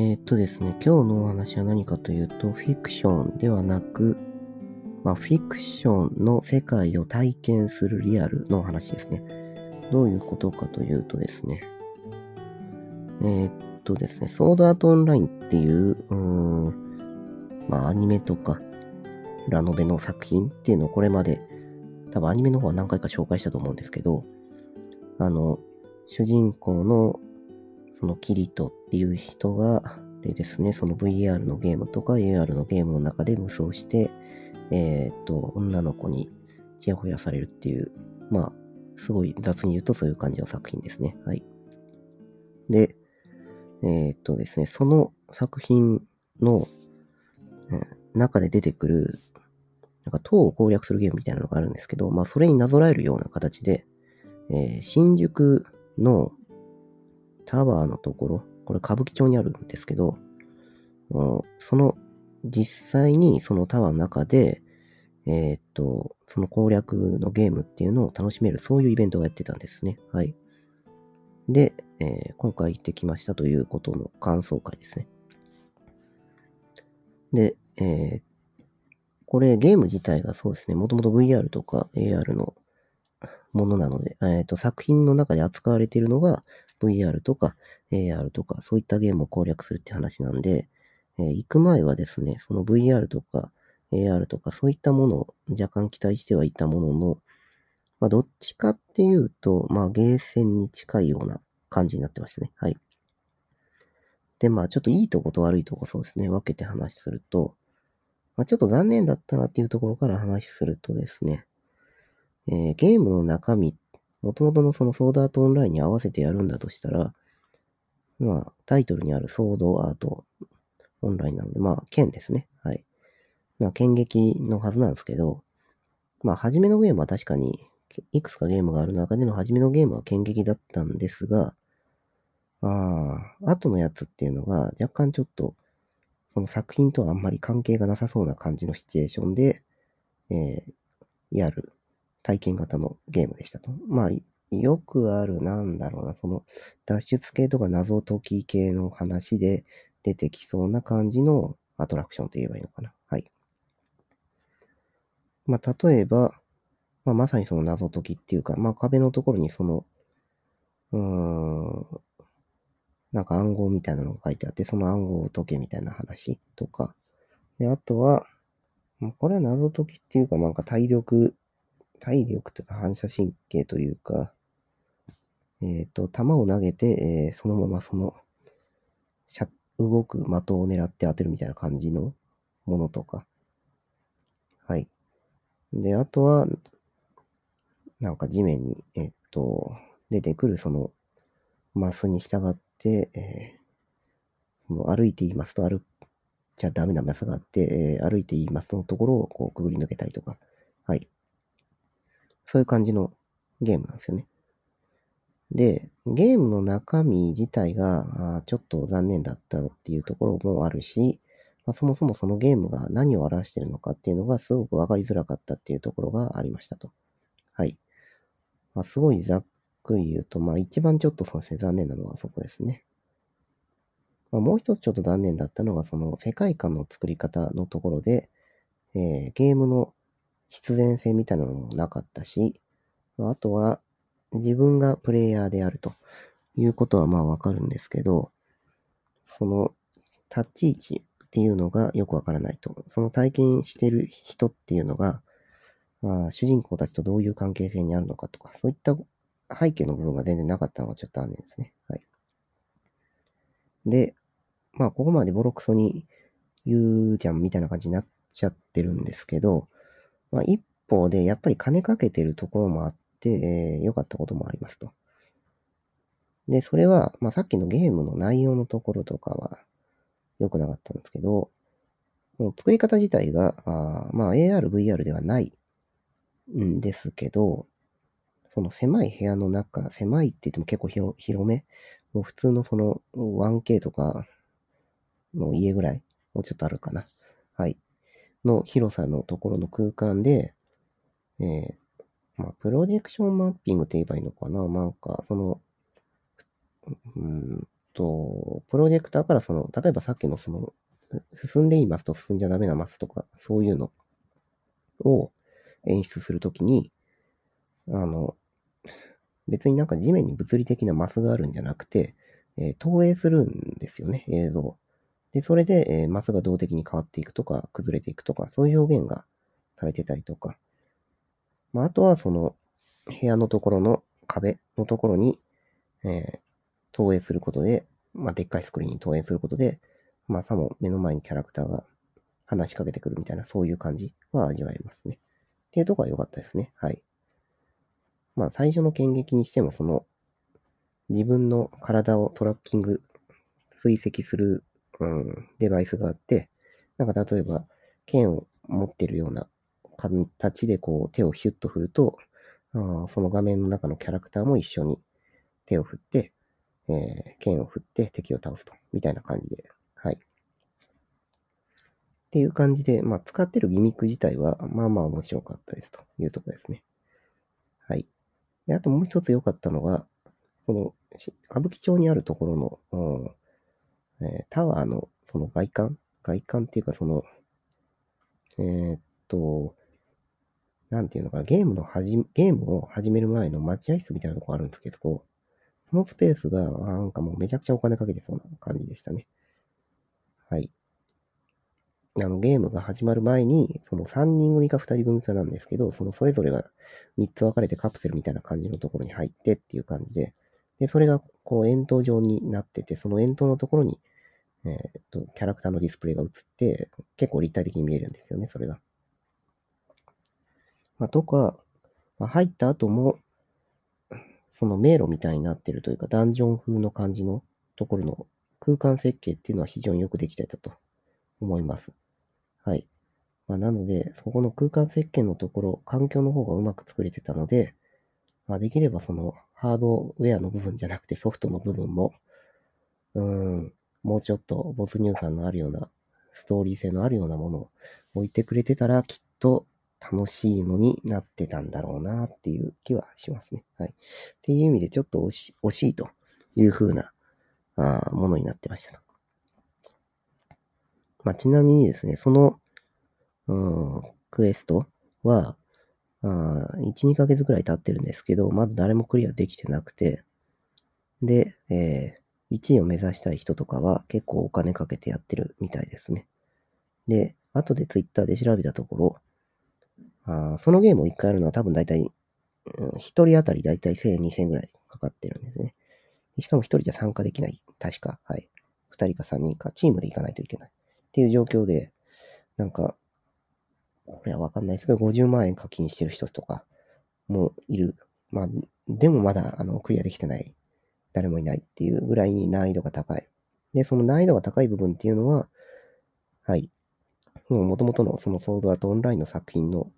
えーっとですね、今日のお話は何かというと、フィクションではなく、まあ、フィクションの世界を体験するリアルの話ですね。どういうことかというとですね、えーっとですね、ソードアートオンラインっていう、うーん、まあ、アニメとか、ラノベの作品っていうのをこれまで、多分アニメの方は何回か紹介したと思うんですけど、あの、主人公のそのキリトっていう人が、でですね、その VR のゲームとか AR のゲームの中で無双して、えーっと、女の子にチヤホヤされるっていう、まあ、すごい雑に言うとそういう感じの作品ですね。はい。で、えーっとですね、その作品の、うん中で出てくる、なんか塔を攻略するゲームみたいなのがあるんですけど、まあ、それになぞらえるような形で、えー新宿のタワーのところ、これ歌舞伎町にあるんですけど、その、実際にそのタワーの中で、えーっと、その攻略のゲームっていうのを楽しめる、そういうイベントをやってたんですね。はい。で、えー今回行ってきましたということの感想会ですね。で、えーこれゲーム自体がそうですね、もともと VR とか AR のものなので、えっ、と、作品の中で扱われているのが VR とか AR とか、そういったゲームを攻略するって話なんで、えー行く前はですね、その VR とか AR とか、そういったものを若干期待してはいたものの、まあ、どっちかっていうと、まあ、ゲーセンに近いような感じになってましたね。はい。で、まあ、ちょっといいとこと悪いとこそうですね、分けて話すると、まあ、ちょっと残念だったなっていうところから話するとですね、えーゲームの中身、元々のそのソードアートオンラインに合わせてやるんだとしたら、まあ、タイトルにあるソードアートオンラインなので、まあ、剣ですね。はい。まあ、剣撃のはずなんですけど、まあ、初めのゲームは確かに、いくつかゲームがある中での初めのゲームは剣撃だったんですが、ああ、後のやつっていうのが若干ちょっと、その作品とはあんまり関係がなさそうな感じのシチュエーションで、えーやる体験型のゲームでしたと。まあ、よくある、なんだろうな、その、脱出系とか謎解き系の話で出てきそうな感じのアトラクションって言えばいいのかな。はい。まあ、例えば、まあ、まさにその謎解きっていうか、まあ、壁のところにその、うーん、なんか暗号みたいなのが書いてあって、その暗号を解けみたいな話とか。で、あとは、これは謎解きっていうか、なんか体力、体力というか反射神経というか、えっ、と、弾を投げて、えーそのままその、シャ動く的を狙って当てるみたいな感じのものとか。はい。で、あとは、なんか地面に、えっ、と、出てくるその、マスに従って、えーその歩いていますと歩じゃダメなマスがあって、えー歩いていますのところをこうくぐり抜けたりとか。そういう感じのゲームなんですよね。で、ゲームの中身自体があちょっと残念だったっていうところもあるし、まあ、そもそもそのゲームが何を表してるのかっていうのがすごくわかりづらかったっていうところがありましたと。はい。まあ、すごいざっくり言うと、まあ一番ちょっとそうですね、残念なのはそこですね。まあ、もう一つちょっと残念だったのが、その世界観の作り方のところで、えーゲームの必然性みたいなのもなかったし、あとは自分がプレイヤーであるということはまあわかるんですけど、その立ち位置っていうのがよくわからないと。その体験してる人っていうのが、まあ、主人公たちとどういう関係性にあるのかとか、そういった背景の部分が全然なかったのがちょっと残念ですね。はい。で、まあ、ここまでボロクソに言うじゃんみたいな感じになっちゃってるんですけど、まあ、一方で、やっぱり金かけてるところもあって、えー良かったこともありますと。で、それは、まあ、さっきのゲームの内容のところとかは良くなかったんですけど、もう作り方自体が、あまあ AR、VR ではないんですけど、その狭い部屋の中、狭いって言っても結構広広め、もう普通のその 1K とかの家ぐらい、もうちょっとあるかな。はい。の広さのところの空間で、えー、まあ、プロジェクションマッピングって言えばいいのかな？なんか、その、うんと、プロジェクターからその、例えばさっきのその、進んでいますと進んじゃダメなマスとか、そういうのを演出するときに、あの、別になんか地面に物理的なマスがあるんじゃなくて、えー、投影するんですよね、映像。で、それで、えー、マスが動的に変わっていくとか、崩れていくとか、そういう表現がされてたりとか。まあ、あとはその、部屋のところの壁のところに、えー、投影することで、まあ、でっかいスクリーンに投影することで、まあ、さも目の前にキャラクターが話しかけてくるみたいな、そういう感じは味わえますね。っていうとこは良かったですね。はい。まあ、最初の剣撃にしても、その、自分の体をトラッキング、追跡する、うん、デバイスがあって、なんか例えば、剣を持ってるような形でこう手をヒュッと振ると、あその画面の中のキャラクターも一緒に手を振って、えー、剣を振って敵を倒すと。みたいな感じで。はい。っていう感じで、まあ、使ってるギミック自体は、まあまあ面白かったですというところですね。はい。で、あともう一つ良かったのが、その、歌舞伎町にあるところの、えー、タワーのその外観？外観っていうかその、えー、っと、なんていうのか、ゲームのはじ、ゲームを始める前の待合室みたいなとこあるんですけど、そのスペースが、なんかもうめちゃくちゃお金かけてそうな感じでしたね。はい。あの、ゲームが始まる前に、その3人組か2人組かなんですけど、そのそれぞれが3つ分かれてカプセルみたいな感じのところに入ってっていう感じで、で、それがこう円筒状になってて、その円筒のところに、え、っと、キャラクターのディスプレイが映って、結構立体的に見えるんですよね、それが。まあ、とか、まあ、入った後も、その迷路みたいになってるというか、ダンジョン風の感じのところの空間設計っていうのは非常によくできてたと思います。はい。まあ、なので、そこの空間設計のところ、環境の方がうまく作れてたので、まあ、できればそのハードウェアの部分じゃなくてソフトの部分も、うん、もうちょっと没入感のあるような、ストーリー性のあるようなものを置いてくれてたら、きっと楽しいのになってたんだろうなっていう気はしますね。はい。っていう意味でちょっと惜し惜しいという風なあものになってました。まあ、ちなみにですね、その、うん、クエストは、あ1、2ヶ月くらい経ってるんですけど、まだ誰もクリアできてなくて、で、えー、1位を目指したい人とかは結構お金かけてやってるみたいですね。で、後でツイッターで調べたところ、あそのゲームを1回やるのは多分大体、うん、1人当たり大体1000円、2000円ぐらいかかってるんですね。しかも1人じゃ参加できない。確か。はい。2人か3人か、チームで行かないといけない。っていう状況で、なんか、これはわかんないですけど、50万円課金してる人とかもいる。まあ、でもまだ、あの、クリアできてない。誰もいないっていうぐらいに難易度が高い。で、その難易度が高い部分っていうのは、はい。もともとのそのソードアートオンラインの作品の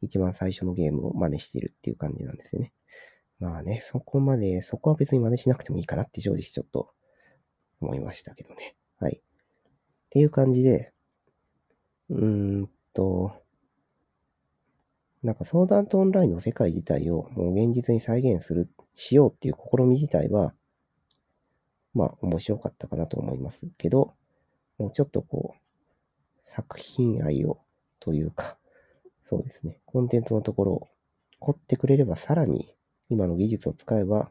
一番最初のゲームを真似しているっていう感じなんですよね。まあね、そこまで、そこは別に真似しなくてもいいかなって正直ちょっと思いましたけどね。はい。っていう感じで、うーんと、なんかソーダートオンラインの世界自体をもう現実に再現する、しようっていう試み自体は、まあ面白かったかなと思いますけど、もうちょっとこう、作品愛をというか、そうですね。コンテンツのところを凝ってくれればさらに今の技術を使えば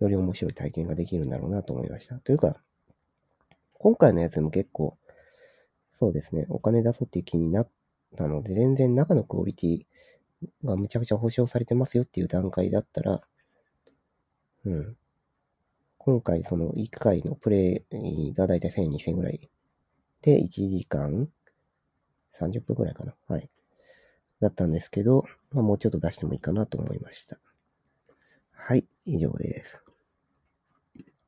より面白い体験ができるんだろうなと思いました。というか、今回のやつも結構、そうですね、お金出そうっていう気になったので、全然中のクオリティがむちゃくちゃ保証されてますよっていう段階だったら、うん。今回その1回のプレイがだいたい1000、2000ぐらいで1時間30分ぐらいかな。はい。だったんですけど、まあ、もうちょっと出してもいいかなと思いました。はい、以上です。